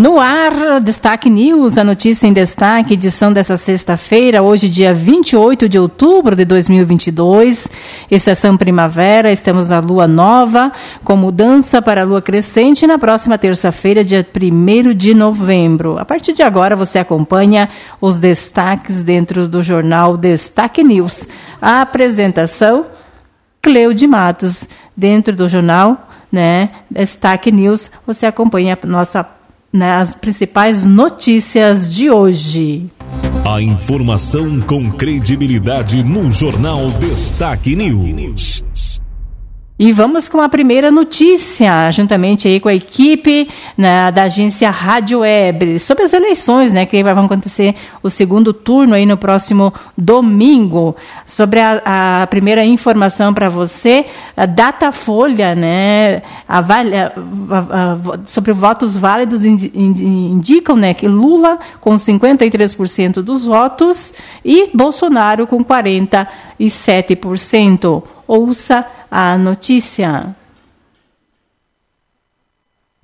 No ar, Destaque News, a notícia em destaque, edição dessa sexta-feira, hoje, dia 28 de outubro de 2022, estação primavera, estamos na lua nova, com mudança para a lua crescente na próxima terça-feira, dia 1 de novembro. A partir de agora, você acompanha os destaques dentro do jornal Destaque News. A apresentação, Cleude Matos, dentro do jornal né, Destaque News, você acompanha a nossa né, as principais notícias de hoje. A informação com credibilidade no Jornal Destaque News. E vamos com a primeira notícia, juntamente aí com a equipe né, da agência Rádio Web, sobre as eleições, né, que vai acontecer o segundo turno aí no próximo domingo. Sobre a, a primeira informação para você, a Datafolha, né, a, a, sobre votos válidos indicam, né, que Lula com 53% dos votos e Bolsonaro com 47%. Ouça a notícia.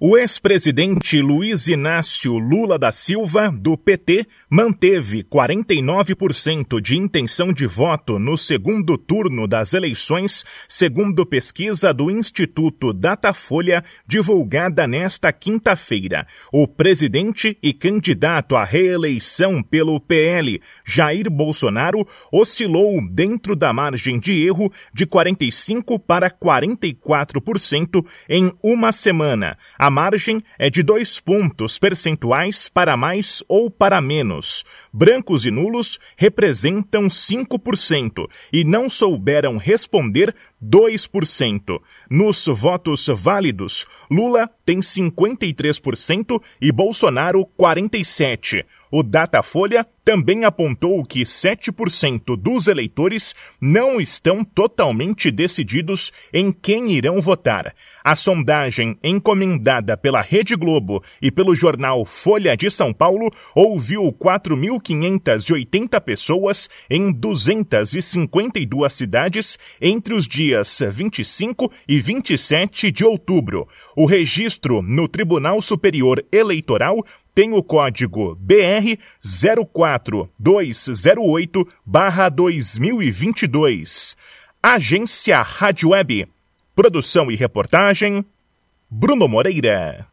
O ex-presidente Luiz Inácio Lula da Silva, do PT, manteve 49% de intenção de voto no segundo turno das eleições, segundo pesquisa do Instituto Datafolha, divulgada nesta quinta-feira. O presidente e candidato à reeleição pelo PL, Jair Bolsonaro, oscilou dentro da margem de erro de 45% para 44% em uma semana a margem é de dois pontos percentuais para mais ou para menos. Brancos e nulos representam 5% e não souberam responder 2%. Nos votos válidos, Lula tem 53% e Bolsonaro 47%. O Datafolha também apontou que 7% dos eleitores não estão totalmente decididos em quem irão votar. A sondagem encomendada pela Rede Globo e pelo jornal Folha de São Paulo ouviu 4.580 pessoas em 252 cidades entre os dias 25 e 27 de outubro. O registro no Tribunal Superior Eleitoral tem o código BR 04208-2022. Agência Rádio Web. Produção e reportagem, Bruno Moreira.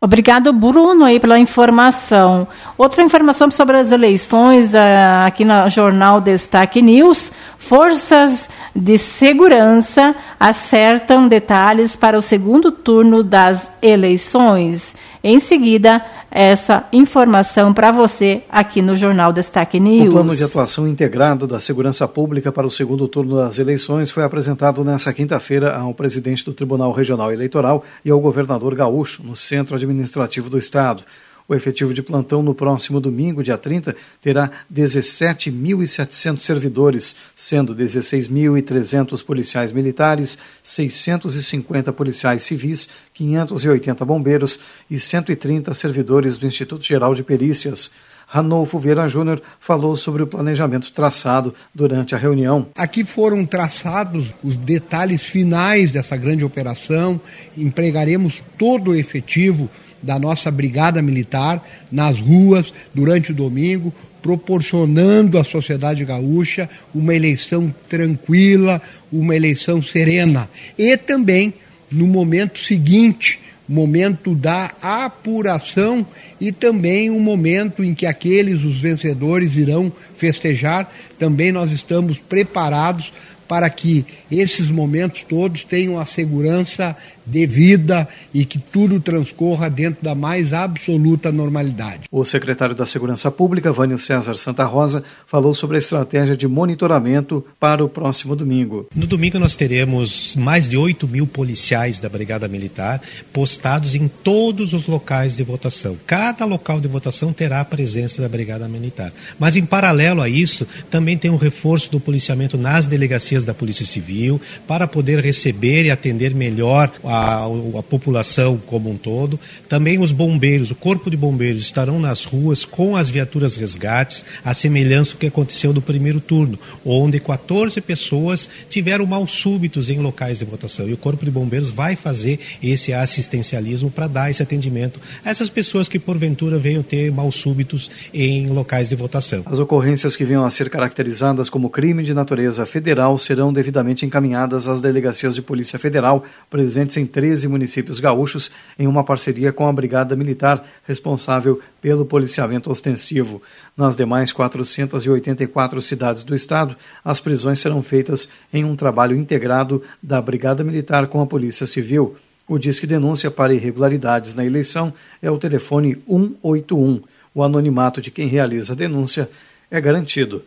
Obrigado, Bruno, aí pela informação. Outra informação sobre as eleições uh, aqui no Jornal Destaque News. Forças de segurança acertam detalhes para o segundo turno das eleições. Em seguida, essa informação para você aqui no Jornal Destaque News. O plano de atuação integrado da segurança pública para o segundo turno das eleições foi apresentado nesta quinta-feira ao presidente do Tribunal Regional Eleitoral e ao governador Gaúcho, no Centro Administrativo do Estado. O efetivo de plantão no próximo domingo, dia 30, terá 17.700 servidores, sendo 16.300 policiais militares, 650 policiais civis, 580 bombeiros e 130 servidores do Instituto Geral de Perícias. Ranolfo Vieira Júnior falou sobre o planejamento traçado durante a reunião. Aqui foram traçados os detalhes finais dessa grande operação, empregaremos todo o efetivo da nossa brigada militar nas ruas durante o domingo, proporcionando à sociedade gaúcha uma eleição tranquila, uma eleição serena. E também, no momento seguinte, momento da apuração e também um momento em que aqueles, os vencedores, irão festejar. Também nós estamos preparados para que esses momentos todos tenham a segurança devida e que tudo transcorra dentro da mais absoluta normalidade. O secretário da Segurança Pública, Vânio César Santa Rosa, falou sobre a estratégia de monitoramento para o próximo domingo. No domingo nós teremos mais de 8 mil policiais da Brigada Militar postados em todos os locais de votação. Cada local de votação terá a presença da Brigada Militar. Mas em paralelo a isso, também tem um reforço do policiamento nas delegacias da Polícia Civil para poder receber e atender melhor a a, a população como um todo. Também os bombeiros, o corpo de bombeiros estarão nas ruas com as viaturas resgates, a semelhança do que aconteceu no primeiro turno, onde 14 pessoas tiveram mal súbitos em locais de votação. E o corpo de bombeiros vai fazer esse assistencialismo para dar esse atendimento a essas pessoas que porventura venham ter mal súbitos em locais de votação. As ocorrências que venham a ser caracterizadas como crime de natureza federal serão devidamente encaminhadas às delegacias de Polícia Federal presentes em em 13 municípios gaúchos em uma parceria com a Brigada Militar, responsável pelo policiamento ostensivo. Nas demais 484 cidades do estado, as prisões serão feitas em um trabalho integrado da Brigada Militar com a Polícia Civil. O Disque Denúncia para Irregularidades na Eleição é o telefone 181. O anonimato de quem realiza a denúncia é garantido.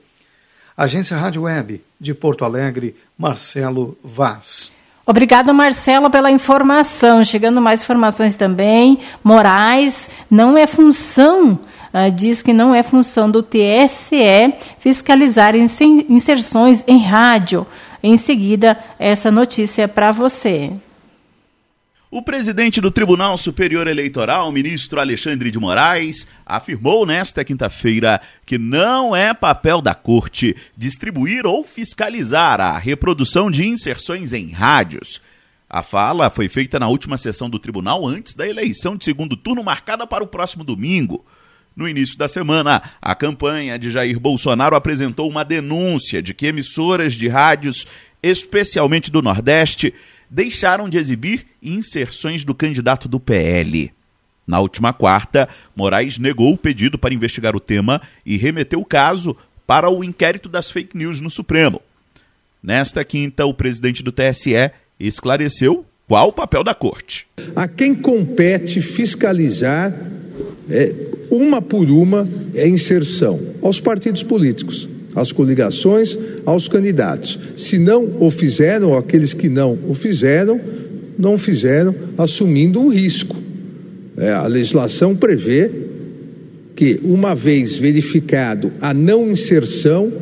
Agência Rádio Web de Porto Alegre, Marcelo Vaz. Obrigada, Marcelo, pela informação. Chegando mais informações também. Moraes não é função, uh, diz que não é função do TSE fiscalizar inserções em rádio. Em seguida, essa notícia para você. O presidente do Tribunal Superior Eleitoral, ministro Alexandre de Moraes, afirmou nesta quinta-feira que não é papel da corte distribuir ou fiscalizar a reprodução de inserções em rádios. A fala foi feita na última sessão do tribunal antes da eleição de segundo turno marcada para o próximo domingo. No início da semana, a campanha de Jair Bolsonaro apresentou uma denúncia de que emissoras de rádios, especialmente do Nordeste, deixaram de exibir inserções do candidato do PL. Na última quarta, Moraes negou o pedido para investigar o tema e remeteu o caso para o inquérito das fake news no Supremo. Nesta quinta, o presidente do TSE esclareceu qual o papel da corte. A quem compete fiscalizar é, uma por uma a inserção aos partidos políticos às coligações, aos candidatos. Se não o fizeram, ou aqueles que não o fizeram, não fizeram, assumindo o risco. É, a legislação prevê que, uma vez verificado a não inserção,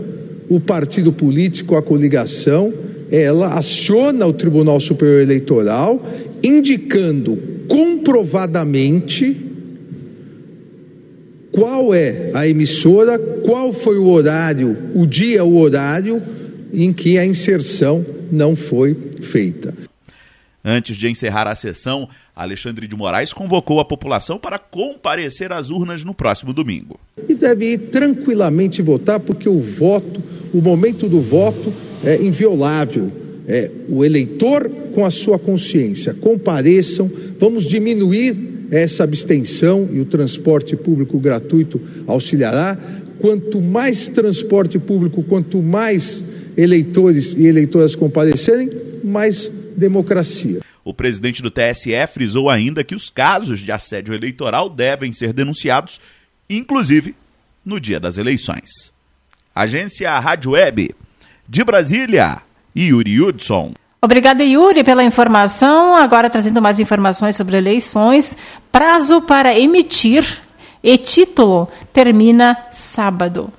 o partido político, a coligação, ela aciona o Tribunal Superior Eleitoral, indicando comprovadamente qual é a emissora, qual foi o horário, o dia, o horário em que a inserção não foi feita. Antes de encerrar a sessão, Alexandre de Moraes convocou a população para comparecer às urnas no próximo domingo. E deve ir tranquilamente votar, porque o voto, o momento do voto é inviolável. É o eleitor com a sua consciência. Compareçam, vamos diminuir essa abstenção e o transporte público gratuito auxiliará. Quanto mais transporte público, quanto mais eleitores e eleitoras comparecerem, mais democracia. O presidente do TSE frisou ainda que os casos de assédio eleitoral devem ser denunciados, inclusive no dia das eleições. Agência Rádio Web de Brasília, Yuri Hudson. Obrigada, Yuri, pela informação. Agora trazendo mais informações sobre eleições. Prazo para emitir e título termina sábado.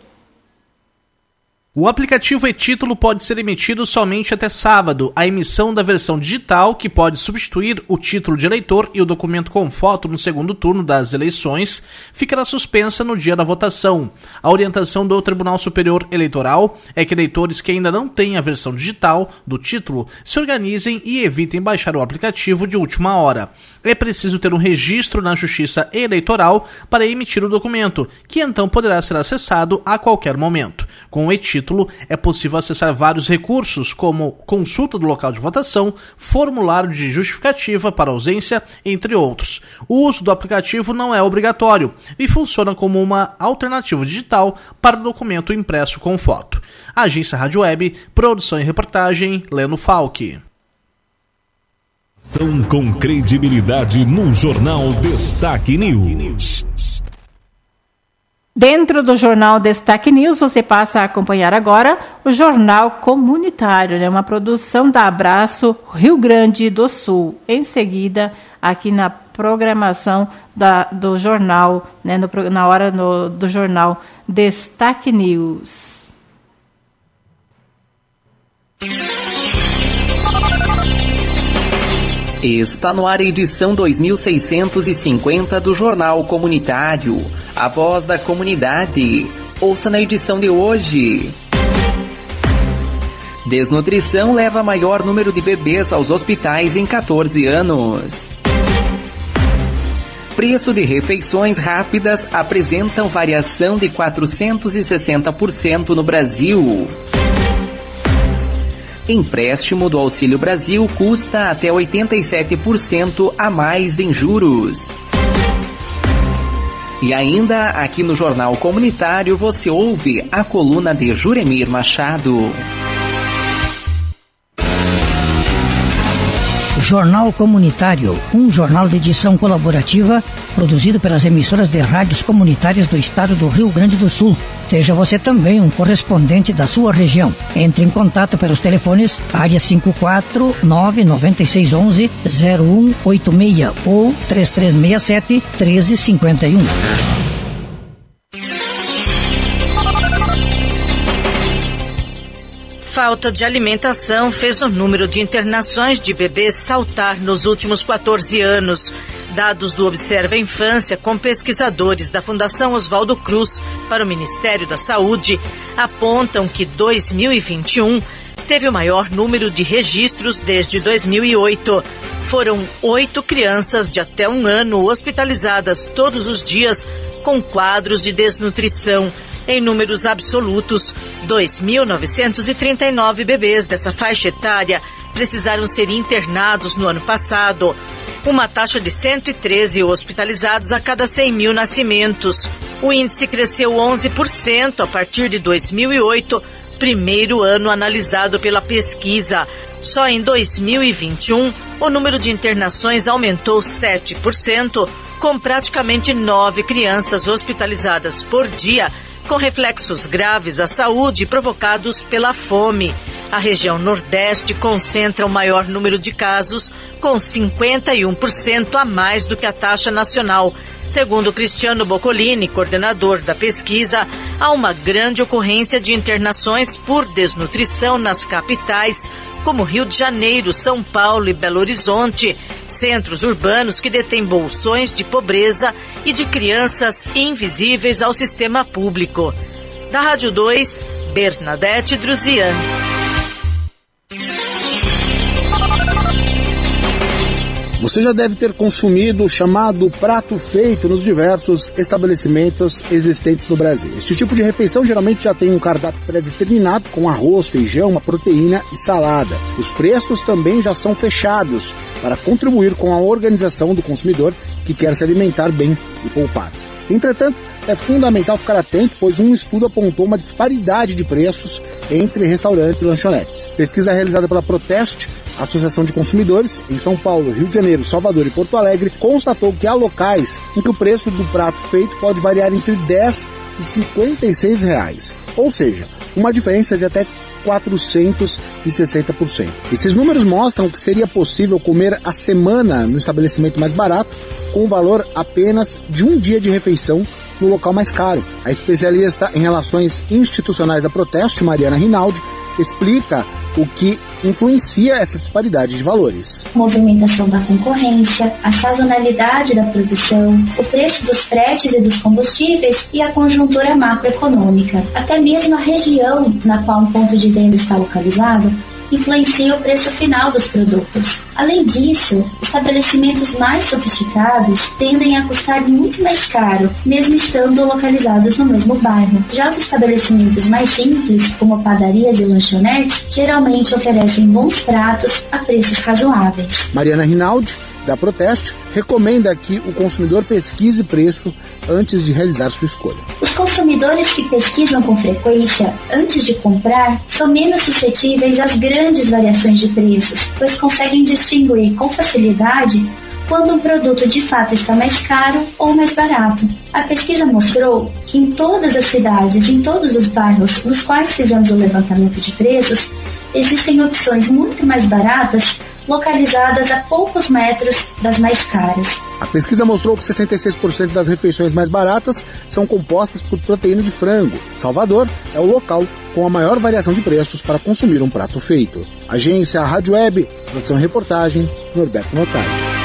O aplicativo e-título pode ser emitido somente até sábado. A emissão da versão digital, que pode substituir o título de eleitor e o documento com foto no segundo turno das eleições, ficará suspensa no dia da votação. A orientação do Tribunal Superior Eleitoral é que eleitores que ainda não têm a versão digital do título se organizem e evitem baixar o aplicativo de última hora. É preciso ter um registro na Justiça Eleitoral para emitir o documento, que então poderá ser acessado a qualquer momento. Com o e-título, título, é possível acessar vários recursos, como consulta do local de votação, formulário de justificativa para ausência, entre outros. O uso do aplicativo não é obrigatório e funciona como uma alternativa digital para o documento impresso com foto. Agência Rádio Web, produção e reportagem, Leno Falck. São com credibilidade no Jornal Destaque News. Dentro do Jornal Destaque News, você passa a acompanhar agora o Jornal Comunitário, né? uma produção da Abraço Rio Grande do Sul. Em seguida, aqui na programação da, do jornal, né? no, na hora no, do Jornal Destaque News. Está no ar a edição 2650 do Jornal Comunitário. A voz da comunidade. Ouça na edição de hoje. Desnutrição leva maior número de bebês aos hospitais em 14 anos. Preço de refeições rápidas apresentam variação de 460% no Brasil. Empréstimo do Auxílio Brasil custa até 87% a mais em juros. E ainda aqui no Jornal Comunitário você ouve a coluna de Juremir Machado. Jornal Comunitário, um jornal de edição colaborativa produzido pelas emissoras de rádios comunitárias do estado do Rio Grande do Sul. Seja você também um correspondente da sua região. Entre em contato pelos telefones área 54 99611 0186 ou 3367 1351. Falta de alimentação fez o número de internações de bebês saltar nos últimos 14 anos. Dados do Observa Infância com pesquisadores da Fundação Oswaldo Cruz para o Ministério da Saúde apontam que 2021 teve o maior número de registros desde 2008. Foram oito crianças de até um ano hospitalizadas todos os dias com quadros de desnutrição em números absolutos, 2.939 bebês dessa faixa etária precisaram ser internados no ano passado, uma taxa de 113 hospitalizados a cada 100 mil nascimentos. O índice cresceu 11% a partir de 2008, primeiro ano analisado pela pesquisa. Só em 2021, o número de internações aumentou 7%, com praticamente nove crianças hospitalizadas por dia com reflexos graves à saúde provocados pela fome. A região Nordeste concentra o maior número de casos, com 51% a mais do que a taxa nacional. Segundo Cristiano Boccolini, coordenador da pesquisa, há uma grande ocorrência de internações por desnutrição nas capitais, como Rio de Janeiro, São Paulo e Belo Horizonte, centros urbanos que detêm bolsões de pobreza e de crianças invisíveis ao sistema público. Da Rádio 2, Bernadette Druzian. Você já deve ter consumido o chamado prato feito nos diversos estabelecimentos existentes no Brasil. Este tipo de refeição geralmente já tem um cardápio pré-determinado com arroz, feijão, uma proteína e salada. Os preços também já são fechados para contribuir com a organização do consumidor que quer se alimentar bem e poupar. Entretanto, é fundamental ficar atento, pois um estudo apontou uma disparidade de preços entre restaurantes e lanchonetes. Pesquisa realizada pela Proteste, Associação de Consumidores, em São Paulo, Rio de Janeiro, Salvador e Porto Alegre, constatou que há locais em que o preço do prato feito pode variar entre 10 e 56 reais. Ou seja, uma diferença de até 460%. Esses números mostram que seria possível comer a semana no estabelecimento mais barato com o valor apenas de um dia de refeição no local mais caro. A especialista em relações institucionais da Proteste, Mariana Rinaldi, explica o que influencia essa disparidade de valores. Movimentação da concorrência, a sazonalidade da produção, o preço dos fretes e dos combustíveis e a conjuntura macroeconômica. Até mesmo a região na qual um ponto de venda está localizado influencia o preço final dos produtos. Além disso, estabelecimentos mais sofisticados tendem a custar muito mais caro, mesmo estando localizados no mesmo bairro. Já os estabelecimentos mais simples, como padarias e lanchonetes, geralmente oferecem bons pratos a preços razoáveis. Mariana Rinaldi da Proteste recomenda que o consumidor pesquise preço antes de realizar sua escolha. Os consumidores que pesquisam com frequência antes de comprar são menos suscetíveis às grandes variações de preços, pois conseguem distinguir com facilidade quando um produto de fato está mais caro ou mais barato. A pesquisa mostrou que em todas as cidades, em todos os bairros nos quais fizemos o levantamento de preços, existem opções muito mais baratas localizadas a poucos metros das mais caras. A pesquisa mostrou que 66% das refeições mais baratas são compostas por proteína de frango. Salvador é o local com a maior variação de preços para consumir um prato feito. Agência Rádio Web, produção e reportagem, Norberto Notário.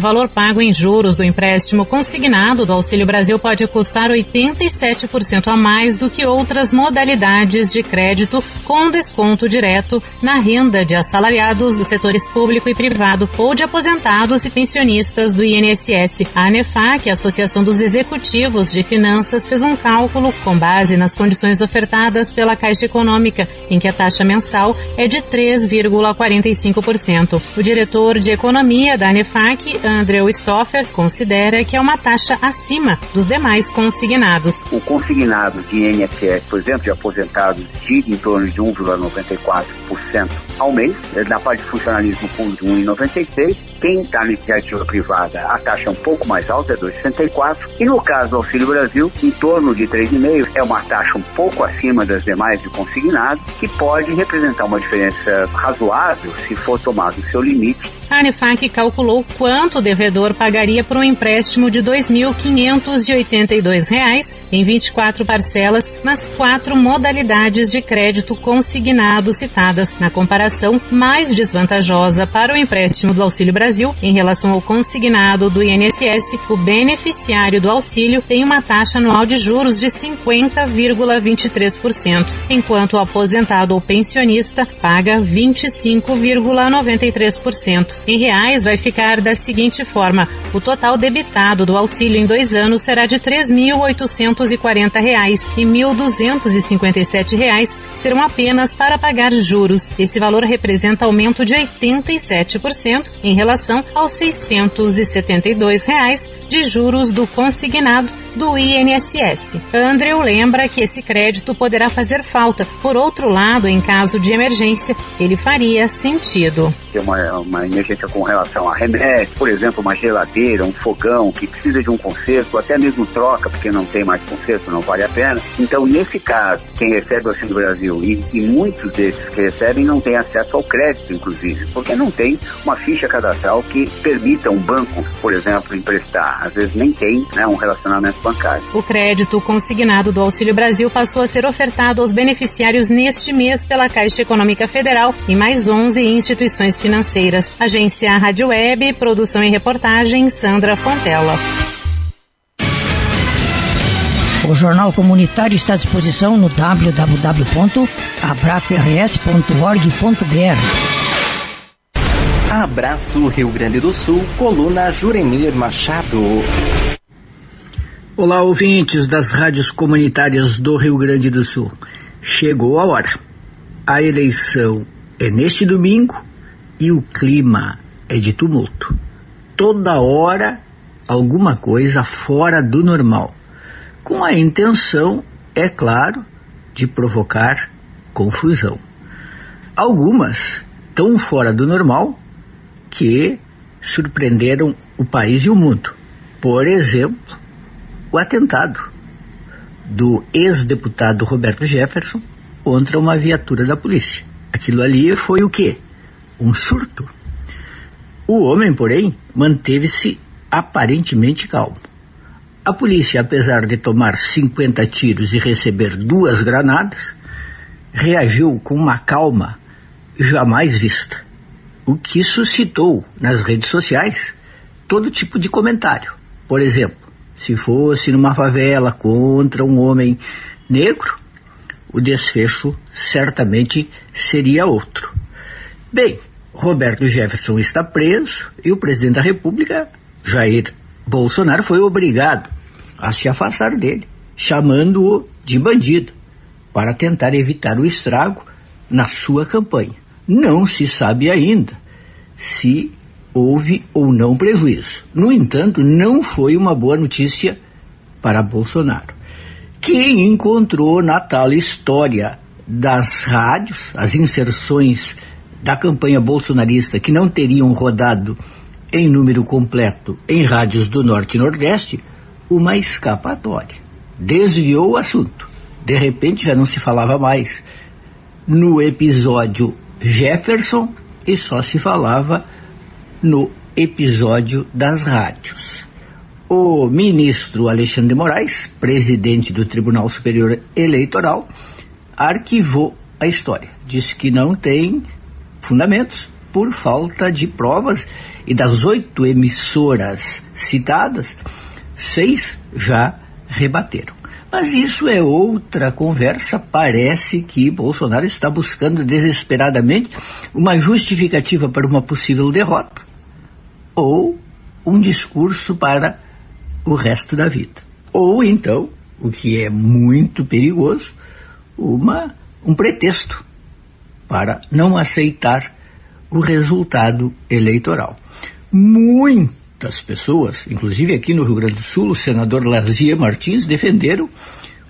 O valor pago em juros do empréstimo consignado do Auxílio Brasil pode custar 87% a mais do que outras modalidades de crédito com desconto direto na renda de assalariados dos setores público e privado ou de aposentados e pensionistas do INSS. A ANEFAC, a Associação dos Executivos de Finanças, fez um cálculo com base nas condições ofertadas pela Caixa Econômica, em que a taxa mensal é de 3,45%. O diretor de Economia da ANEFAC, Andreu Stoffer considera que é uma taxa acima dos demais consignados. O consignado de INSS, por exemplo, de aposentados, gira em torno de 1,94% ao mês. Na parte de funcionalismo público, 1,96%. Quem está na iniciativa privada, a taxa é um pouco mais alta, é 2,64%. E no caso do Auxílio Brasil, em torno de 3,5%. É uma taxa um pouco acima das demais de consignado, que pode representar uma diferença razoável se for tomado o seu limite a Anefac calculou quanto o devedor pagaria por um empréstimo de R$ 2.582 em 24 parcelas nas quatro modalidades de crédito consignado citadas. Na comparação mais desvantajosa para o empréstimo do Auxílio Brasil em relação ao consignado do INSS, o beneficiário do auxílio tem uma taxa anual de juros de 50,23%, enquanto o aposentado ou pensionista paga 25,93%. Em reais, vai ficar da seguinte forma: o total debitado do auxílio em dois anos será de 3.840 reais e 1.257 reais serão apenas para pagar juros. Esse valor representa aumento de 87% em relação aos 672 reais de juros do consignado do INSS. Andrew lembra que esse crédito poderá fazer falta. Por outro lado, em caso de emergência, ele faria sentido. Tem uma, uma emergência com relação a remédio, por exemplo, uma geladeira, um fogão que precisa de um conserto, até mesmo troca, porque não tem mais conserto, não vale a pena. Então, nesse caso, quem recebe o Auxílio Brasil, e, e muitos desses que recebem não têm acesso ao crédito, inclusive, porque não tem uma ficha cadastral que permita um banco, por exemplo, emprestar. Às vezes nem tem né, um relacionamento bancário. O crédito consignado do Auxílio Brasil passou a ser ofertado aos beneficiários neste mês pela Caixa Econômica Federal e mais 11 instituições financeiras. Agência Rádio Web, produção e reportagem Sandra Fontela. O Jornal Comunitário está à disposição no www.abraprs.org.br. Abraço Rio Grande do Sul, coluna Juremir Machado. Olá, ouvintes das rádios comunitárias do Rio Grande do Sul. Chegou a hora. A eleição é neste domingo e o clima é de tumulto. Toda hora alguma coisa fora do normal, com a intenção, é claro, de provocar confusão. Algumas tão fora do normal que surpreenderam o país e o mundo. Por exemplo, o atentado do ex-deputado Roberto Jefferson contra uma viatura da polícia. Aquilo ali foi o quê? Um surto. O homem, porém, manteve-se aparentemente calmo. A polícia, apesar de tomar 50 tiros e receber duas granadas, reagiu com uma calma jamais vista, o que suscitou nas redes sociais todo tipo de comentário. Por exemplo, se fosse numa favela contra um homem negro, o desfecho certamente seria outro. Bem, Roberto Jefferson está preso e o presidente da República, Jair Bolsonaro, foi obrigado a se afastar dele, chamando-o de bandido, para tentar evitar o estrago na sua campanha. Não se sabe ainda se houve ou não prejuízo. No entanto, não foi uma boa notícia para Bolsonaro, que encontrou na tal história das rádios, as inserções da campanha bolsonarista que não teriam rodado em número completo em rádios do Norte e Nordeste, uma escapatória. Desviou o assunto. De repente já não se falava mais no episódio Jefferson e só se falava no episódio das rádios. O ministro Alexandre de Moraes, presidente do Tribunal Superior Eleitoral, arquivou a história. Disse que não tem fundamentos por falta de provas e das oito emissoras citadas, seis já rebateram. Mas isso é outra conversa. Parece que Bolsonaro está buscando desesperadamente uma justificativa para uma possível derrota ou um discurso para o resto da vida. Ou então, o que é muito perigoso, uma, um pretexto para não aceitar o resultado eleitoral. Muitas pessoas, inclusive aqui no Rio Grande do Sul, o senador Lazia Martins, defenderam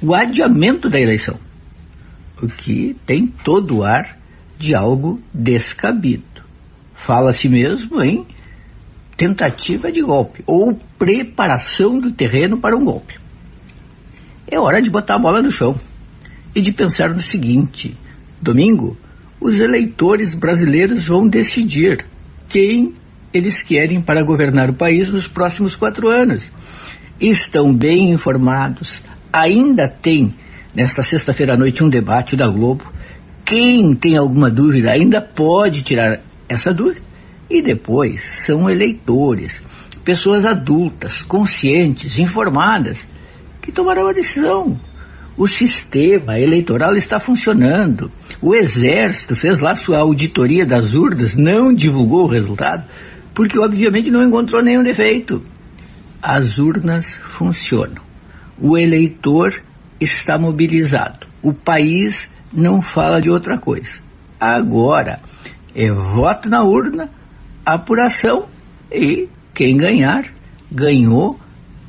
o adiamento da eleição, o que tem todo o ar de algo descabido. Fala-se mesmo em tentativa de golpe ou preparação do terreno para um golpe. É hora de botar a bola no chão e de pensar no seguinte: domingo, os eleitores brasileiros vão decidir quem eles querem para governar o país nos próximos quatro anos. Estão bem informados. Ainda tem, nesta sexta-feira à noite, um debate da Globo. Quem tem alguma dúvida ainda pode tirar essa dúvida. E depois são eleitores, pessoas adultas, conscientes, informadas, que tomarão a decisão. O sistema eleitoral está funcionando. O Exército fez lá sua auditoria das urnas, não divulgou o resultado porque obviamente não encontrou nenhum defeito. As urnas funcionam. O eleitor está mobilizado. O país não fala de outra coisa. Agora é voto na urna, apuração e quem ganhar, ganhou,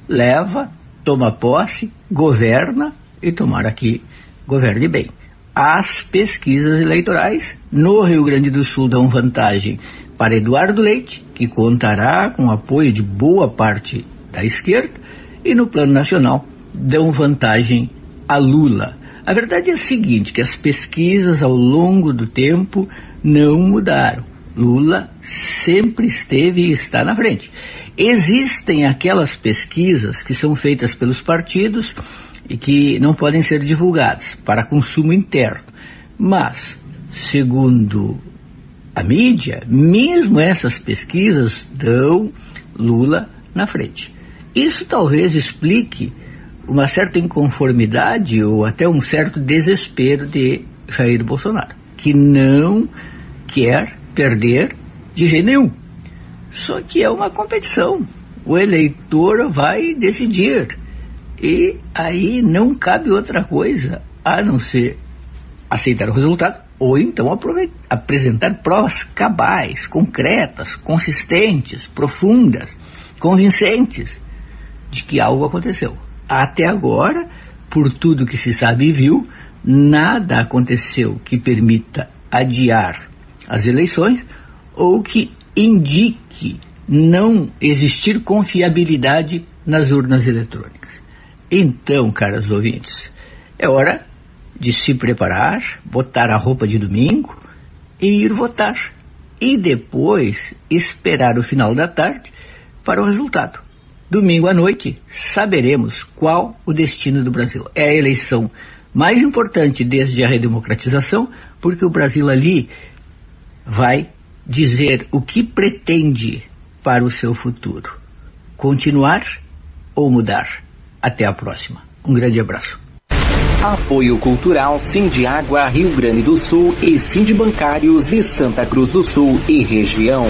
leva, toma posse, governa e tomara que governe bem. As pesquisas eleitorais no Rio Grande do Sul dão vantagem para Eduardo Leite, que contará com o apoio de boa parte da esquerda, e no plano nacional dão vantagem a Lula. A verdade é a seguinte, que as pesquisas ao longo do tempo não mudaram. Lula sempre esteve e está na frente. Existem aquelas pesquisas que são feitas pelos partidos e que não podem ser divulgadas para consumo interno. Mas, segundo a mídia, mesmo essas pesquisas, dão Lula na frente. Isso talvez explique uma certa inconformidade ou até um certo desespero de Jair Bolsonaro, que não quer perder de jeito nenhum. Só que é uma competição. O eleitor vai decidir. E aí não cabe outra coisa a não ser aceitar o resultado ou então apresentar provas cabais, concretas, consistentes, profundas, convincentes de que algo aconteceu. Até agora, por tudo que se sabe e viu, nada aconteceu que permita adiar as eleições ou que indique não existir confiabilidade nas urnas eletrônicas. Então, caros ouvintes, é hora de se preparar, botar a roupa de domingo e ir votar. E depois esperar o final da tarde para o resultado. Domingo à noite saberemos qual o destino do Brasil. É a eleição mais importante desde a redemocratização, porque o Brasil ali vai dizer o que pretende para o seu futuro. Continuar ou mudar. Até a próxima. Um grande abraço. Apoio Cultural Água Rio Grande do Sul e Bancários de Santa Cruz do Sul e região.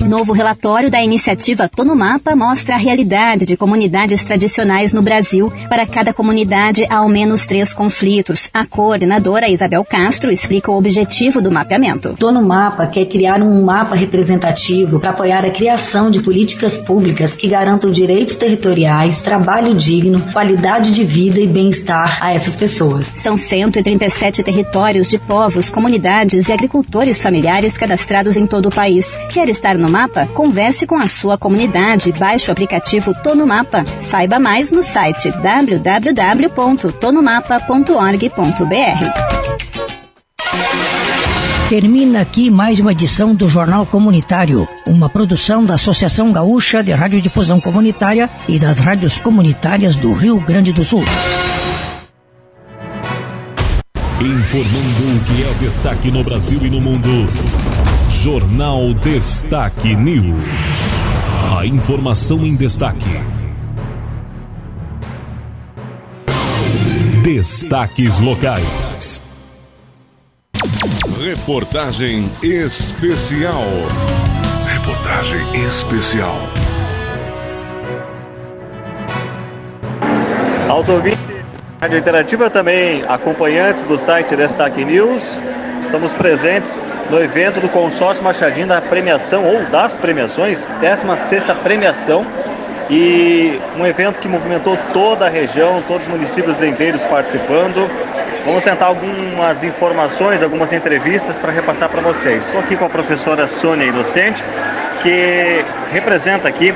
Novo relatório da iniciativa Tô no Mapa mostra a realidade de comunidades tradicionais no Brasil. Para cada comunidade, há ao menos três conflitos. A coordenadora Isabel Castro explica o objetivo do mapeamento. Tô no Mapa quer criar um mapa representativo para apoiar a criação de políticas públicas que garantam direitos territoriais, trabalho digno, qualidade de vida e bem-estar a essas pessoas. São 137 territórios de povos, comunidades e agricultores familiares cadastrados em todo o país. Quer estar no mapa? Converse com a sua comunidade. Baixe o aplicativo Tô no Mapa. Saiba mais no site www.tonomapa.org.br. Termina aqui mais uma edição do Jornal Comunitário, uma produção da Associação Gaúcha de Radiodifusão Comunitária e das rádios comunitárias do Rio Grande do Sul. Informando o que é destaque no Brasil e no mundo. Jornal Destaque News. A informação em destaque. Destaques locais. Reportagem especial. Reportagem especial. Aos ouvintes Rádio Interativa também, acompanhantes do site Destaque News, estamos presentes no evento do consórcio Machadinho da premiação ou das premiações, 16 premiação. E um evento que movimentou toda a região, todos os municípios inteiros participando. Vamos tentar algumas informações, algumas entrevistas para repassar para vocês. Estou aqui com a professora Sônia Inocente, que representa aqui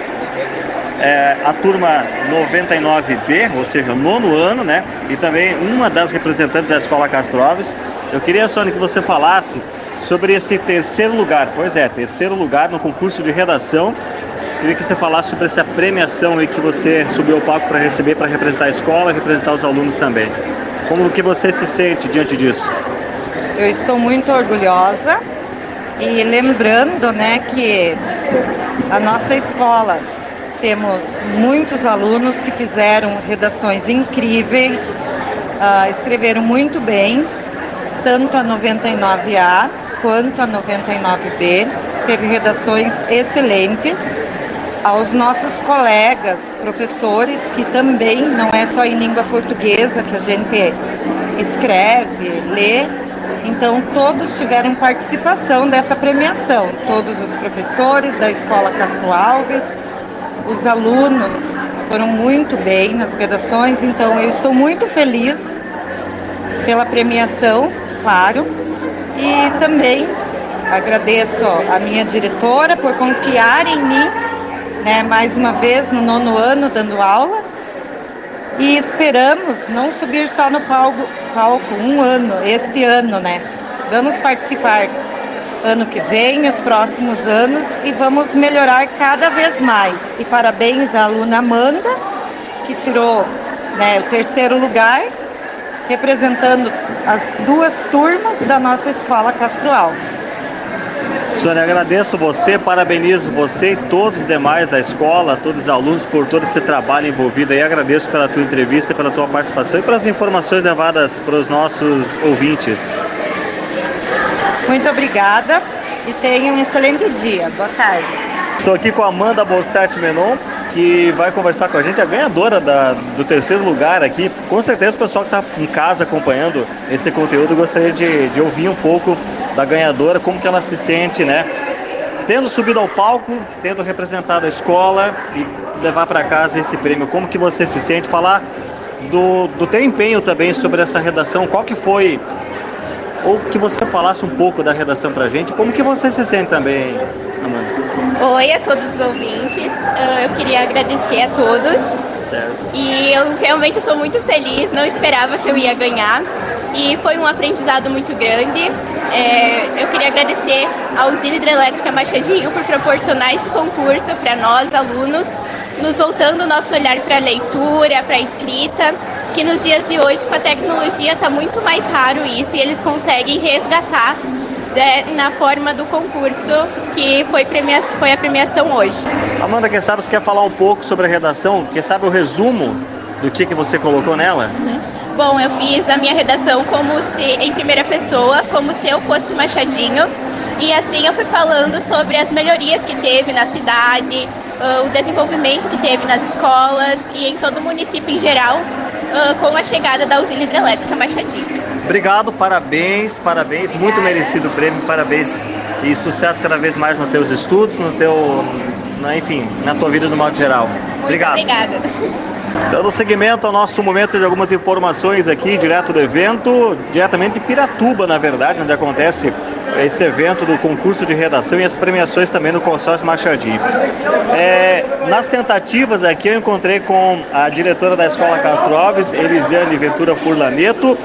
é, a turma 99B, ou seja, nono ano, né? E também uma das representantes da Escola Castro Alves. Eu queria, Sônia, que você falasse sobre esse terceiro lugar. Pois é, terceiro lugar no concurso de redação. Queria que você falasse sobre essa premiação aí que você subiu ao palco para receber, para representar a escola, representar os alunos também. Como que você se sente diante disso? Eu estou muito orgulhosa e lembrando, né, que a nossa escola temos muitos alunos que fizeram redações incríveis, uh, escreveram muito bem, tanto a 99A quanto a 99B, teve redações excelentes. Aos nossos colegas, professores, que também não é só em língua portuguesa que a gente escreve, lê, então todos tiveram participação dessa premiação, todos os professores da Escola Castro Alves, os alunos foram muito bem nas redações, então eu estou muito feliz pela premiação, claro, e também agradeço a minha diretora por confiar em mim, né, mais uma vez no nono ano dando aula. E esperamos não subir só no palco, palco um ano, este ano, né? Vamos participar ano que vem, os próximos anos e vamos melhorar cada vez mais. E parabéns à aluna Amanda, que tirou né, o terceiro lugar, representando as duas turmas da nossa escola Castro Alves. Sônia, agradeço você, parabenizo você e todos os demais da escola, todos os alunos por todo esse trabalho envolvido e agradeço pela tua entrevista, pela tua participação e pelas informações levadas para os nossos ouvintes. Muito obrigada e tenha um excelente dia. Boa tarde. Estou aqui com a Amanda Borsatti Menon, que vai conversar com a gente, a ganhadora da, do terceiro lugar aqui. Com certeza o pessoal que está em casa acompanhando esse conteúdo gostaria de, de ouvir um pouco da ganhadora, como que ela se sente, né? Tendo subido ao palco, tendo representado a escola e levar para casa esse prêmio, como que você se sente? Falar do, do teu empenho também sobre essa redação, qual que foi ou que você falasse um pouco da redação pra gente, como que você se sente também, Amanda? Oi a todos os ouvintes, uh, eu queria agradecer a todos. Certo. E eu realmente estou muito feliz, não esperava que eu ia ganhar. E foi um aprendizado muito grande. É, eu queria agradecer ao Usina Hidrelétrica Machadinho por proporcionar esse concurso para nós, alunos, nos voltando o nosso olhar para a leitura, para a escrita que nos dias de hoje, com a tecnologia, está muito mais raro isso e eles conseguem resgatar né, na forma do concurso que foi, premia foi a premiação hoje. Amanda, quem sabe você quer falar um pouco sobre a redação? Quem sabe o resumo do que, que você colocou nela? Uhum. Bom, eu fiz a minha redação como se em primeira pessoa, como se eu fosse Machadinho. E assim eu fui falando sobre as melhorias que teve na cidade, uh, o desenvolvimento que teve nas escolas e em todo o município em geral, uh, com a chegada da usina hidrelétrica Machadinho. Obrigado, parabéns, parabéns, muito merecido o prêmio, parabéns e sucesso cada vez mais nos teus estudos, no teu, na, enfim, na tua vida no modo geral. Muito Obrigado. obrigada. Dando seguimento ao nosso momento de algumas informações aqui, direto do evento, diretamente de Piratuba, na verdade, onde acontece esse evento do concurso de redação e as premiações também no consórcio Machadinho. É, nas tentativas aqui eu encontrei com a diretora da Escola Castro Alves, Elisiane Ventura Furlaneto.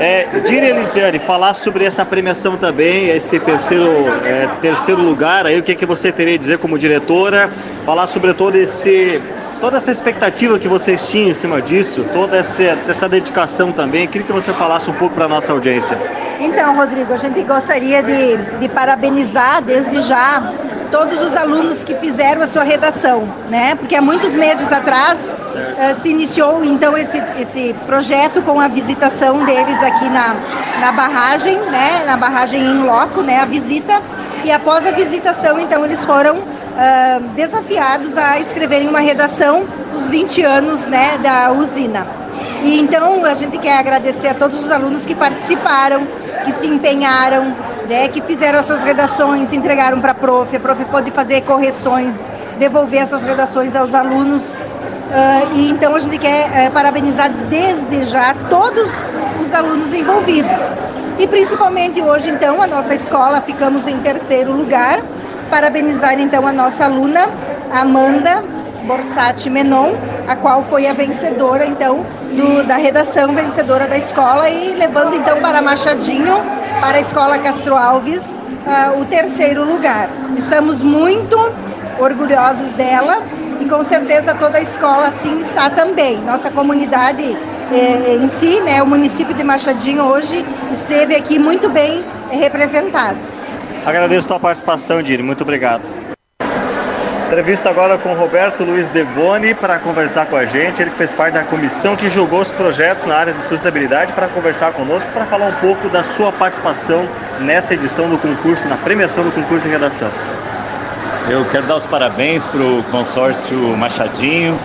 É, Dire Elisiane, falar sobre essa premiação também, esse terceiro, é, terceiro lugar, aí o que, que você teria a dizer como diretora, falar sobre todo esse toda essa expectativa que vocês tinham em cima disso, toda essa, essa dedicação também, queria que você falasse um pouco para a nossa audiência. Então, Rodrigo, a gente gostaria de, de parabenizar desde já todos os alunos que fizeram a sua redação, né? Porque há muitos meses atrás uh, se iniciou então esse, esse projeto com a visitação deles aqui na, na barragem, né? Na barragem em loco, né? A visita e após a visitação, então eles foram uh, desafiados a escreverem uma redação dos 20 anos, né? Da usina. E então a gente quer agradecer a todos os alunos que participaram, que se empenharam, né, que fizeram as suas redações, entregaram para a prof, a prof pode fazer correções, devolver essas redações aos alunos. Uh, e então a gente quer uh, parabenizar desde já todos os alunos envolvidos. E principalmente hoje, então, a nossa escola ficamos em terceiro lugar. Parabenizar então a nossa aluna Amanda Borsati Menon, a qual foi a vencedora então do, da redação vencedora da escola e levando então para Machadinho, para a escola Castro Alves, uh, o terceiro lugar. Estamos muito orgulhosos dela e com certeza toda a escola assim está também. Nossa comunidade eh, em si, né, o município de Machadinho hoje esteve aqui muito bem representado. Agradeço a tua participação, Diri. Muito obrigado. Entrevista agora com Roberto Luiz Deboni para conversar com a gente. Ele fez parte da comissão que julgou os projetos na área de sustentabilidade para conversar conosco, para falar um pouco da sua participação nessa edição do concurso, na premiação do concurso de redação. Eu quero dar os parabéns para o consórcio Machadinho,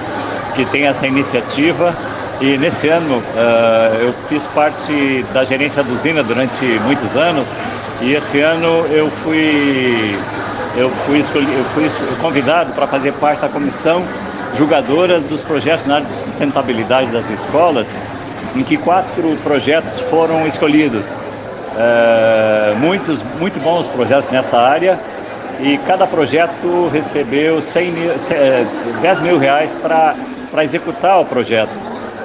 que tem essa iniciativa. E nesse ano uh, eu fiz parte da gerência da usina durante muitos anos. E esse ano eu fui eu fui, escolhi, eu fui convidado para fazer parte da comissão julgadora dos projetos na área de sustentabilidade das escolas, em que quatro projetos foram escolhidos. É, muitos, muito bons projetos nessa área e cada projeto recebeu 100 mil, 10 mil reais para executar o projeto.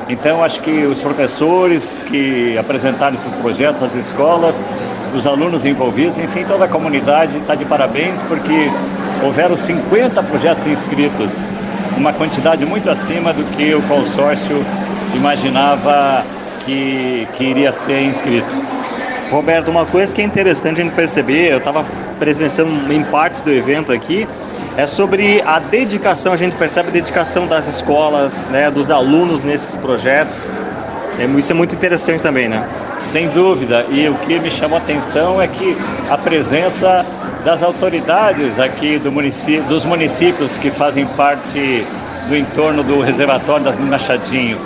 Então, acho que os professores que apresentaram esses projetos, as escolas, os alunos envolvidos, enfim, toda a comunidade está de parabéns porque houveram 50 projetos inscritos, uma quantidade muito acima do que o consórcio imaginava que, que iria ser inscrito. Roberto, uma coisa que é interessante a gente perceber, eu estava presenciando em partes do evento aqui, é sobre a dedicação, a gente percebe a dedicação das escolas, né, dos alunos nesses projetos. É, isso é muito interessante também, né? Sem dúvida. E o que me chamou a atenção é que a presença das autoridades aqui do município, dos municípios que fazem parte do entorno do reservatório das Machadinho.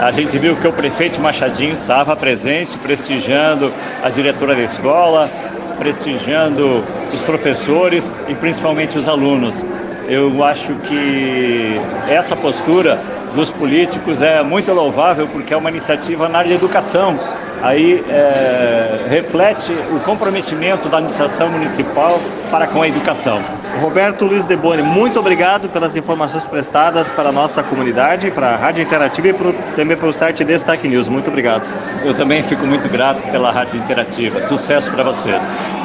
A gente viu que o prefeito Machadinho estava presente, prestigiando a diretora da escola, prestigiando os professores e principalmente os alunos. Eu acho que essa postura dos políticos é muito louvável porque é uma iniciativa na área de educação. Aí é, reflete o comprometimento da administração municipal para com a educação. Roberto Luiz Deboni, muito obrigado pelas informações prestadas para a nossa comunidade, para a Rádio Interativa e pro, também para o site Destaque News. Muito obrigado. Eu também fico muito grato pela Rádio Interativa. Sucesso para vocês.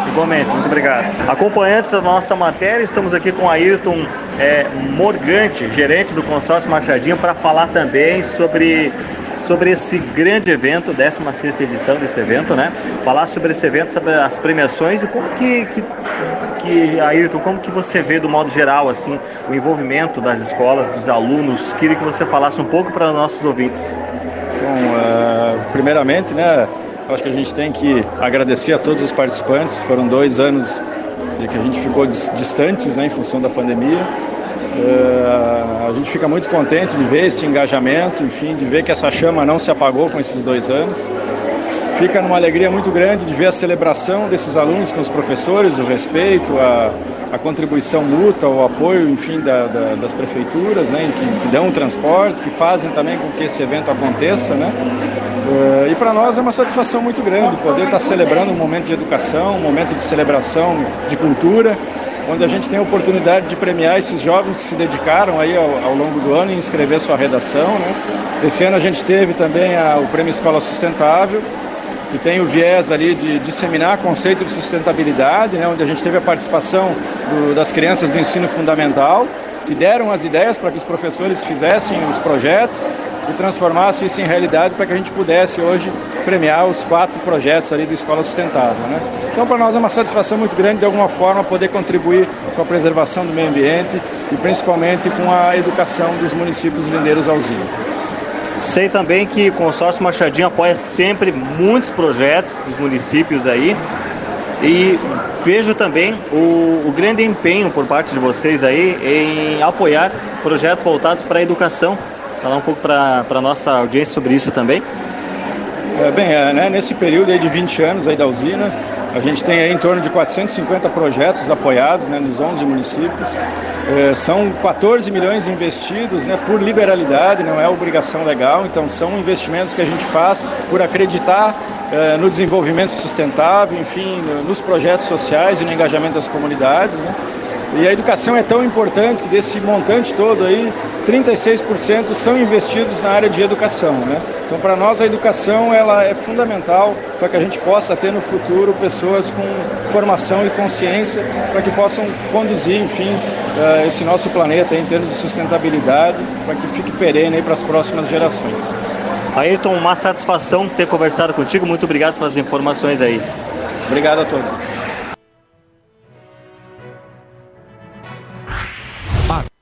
Igualmente, muito obrigado. Acompanhantes da nossa matéria, estamos aqui com Ayrton é, Morgante, gerente do consórcio Machadinho, para falar também sobre sobre esse grande evento, 16 edição desse evento, né? Falar sobre esse evento, sobre as premiações e como que, que, que, Ayrton, como que você vê do modo geral, assim, o envolvimento das escolas, dos alunos. Queria que você falasse um pouco para nossos ouvintes. Bom, uh, primeiramente, né, acho que a gente tem que agradecer a todos os participantes. Foram dois anos de que a gente ficou distantes né, em função da pandemia. Uh, a gente fica muito contente de ver esse engajamento, enfim, de ver que essa chama não se apagou com esses dois anos. Fica numa alegria muito grande de ver a celebração desses alunos com os professores, o respeito, a, a contribuição mútua, o apoio, enfim, da, da, das prefeituras, né, que, que, dão o transporte, que fazem também com que esse evento aconteça, né. Uh, e para nós é uma satisfação muito grande poder estar celebrando um momento de educação, um momento de celebração de cultura, onde a gente tem a oportunidade de premiar esses jovens que se dedicaram aí ao, ao longo do ano em escrever sua redação. Né? Esse ano a gente teve também a, o Prêmio Escola Sustentável, que tem o viés ali de disseminar conceito de sustentabilidade, né? onde a gente teve a participação do, das crianças do ensino fundamental, que deram as ideias para que os professores fizessem os projetos e transformasse isso em realidade para que a gente pudesse hoje premiar os quatro projetos ali do Escola Sustentável. Né? Então, para nós é uma satisfação muito grande, de alguma forma, poder contribuir com a preservação do meio ambiente e principalmente com a educação dos municípios lindeiros ao Zinho. Sei também que o consórcio Machadinho apoia sempre muitos projetos dos municípios aí. E vejo também o, o, grande empenho por parte de vocês aí em apoiar projetos voltados para a educação falar um pouco para a nossa audiência sobre isso também? É, bem, é, né, nesse período de 20 anos aí da usina, a gente tem aí em torno de 450 projetos apoiados né, nos 11 municípios. É, são 14 milhões investidos né, por liberalidade, não é obrigação legal, então são investimentos que a gente faz por acreditar é, no desenvolvimento sustentável, enfim, nos projetos sociais e no engajamento das comunidades. Né. E a educação é tão importante que desse montante todo aí, 36% são investidos na área de educação, né? Então, para nós a educação ela é fundamental para que a gente possa ter no futuro pessoas com formação e consciência para que possam conduzir, enfim, uh, esse nosso planeta em termos de sustentabilidade, para que fique perene para as próximas gerações. Ayrton, uma satisfação ter conversado contigo. Muito obrigado pelas informações aí. Obrigado a todos.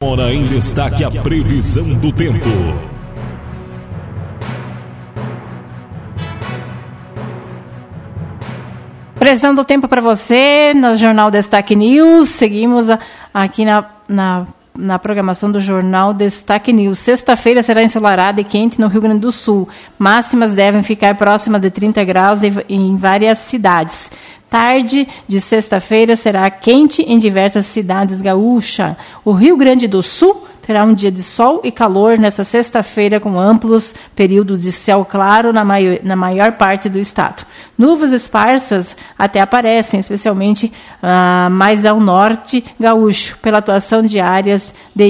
Agora em destaque a previsão do tempo. Previsão do tempo para você no Jornal Destaque News. Seguimos aqui na, na, na programação do Jornal Destaque News. Sexta-feira será ensolarada e quente no Rio Grande do Sul. Máximas devem ficar próximas de 30 graus em várias cidades. Tarde de sexta-feira será quente em diversas cidades gaúchas. O Rio Grande do Sul terá um dia de sol e calor nesta sexta-feira, com amplos períodos de céu claro na maior, na maior parte do estado. Nuvens esparsas até aparecem, especialmente ah, mais ao norte gaúcho, pela atuação de áreas de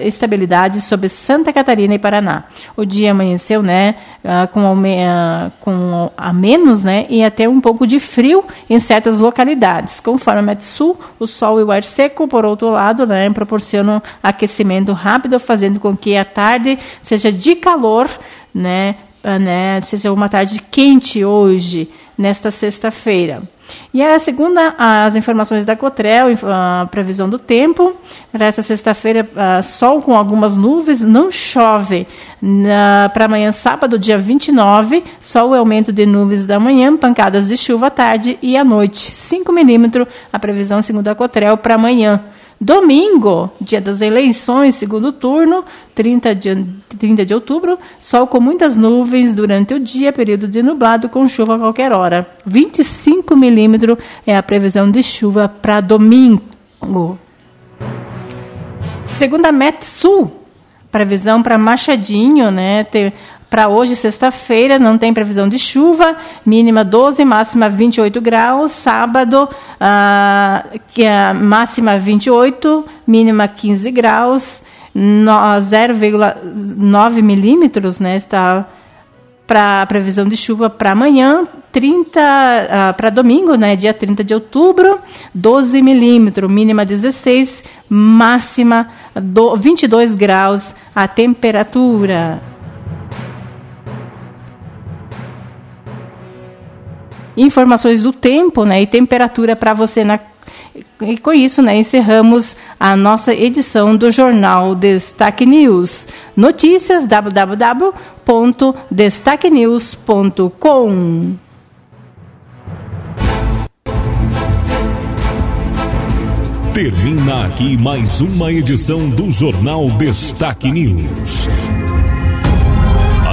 estabilidade sobre Santa Catarina e Paraná. O dia amanheceu né, ah, com, ah, com a menos né, e até um pouco de frio em certas localidades. Conforme a Metsul, o sol e o ar seco, por outro lado, né, proporcionam aquecimento rápido, fazendo com que a tarde seja de calor, né, ah, né, seja uma tarde quente hoje, nesta sexta-feira. E a segunda, as informações da Cotrel, a previsão do tempo. Nesta sexta-feira, ah, sol com algumas nuvens, não chove. Para amanhã, sábado, dia 29, sol e aumento de nuvens da manhã, pancadas de chuva à tarde e à noite. 5 milímetros, a previsão segundo a Cotrel para amanhã. Domingo, dia das eleições, segundo turno, 30 de, 30 de outubro, sol com muitas nuvens durante o dia, período de nublado com chuva a qualquer hora. 25 milímetros é a previsão de chuva para domingo. Segundo a Metsul, previsão para Machadinho, né? Ter para hoje, sexta-feira, não tem previsão de chuva, mínima 12, máxima 28 graus. Sábado, ah, é máxima 28, mínima 15 graus. 0,9 milímetros, né? Está para a previsão de chuva para amanhã, 30 uh, para domingo, né, dia 30 de outubro, 12 milímetros, mínima 16, máxima do, 22 graus a temperatura. Informações do tempo né, e temperatura para você na, E com isso, né, encerramos a nossa edição do Jornal Destaque News. Notícias www.destaquenews.com. Termina aqui mais uma edição do Jornal Destaque News.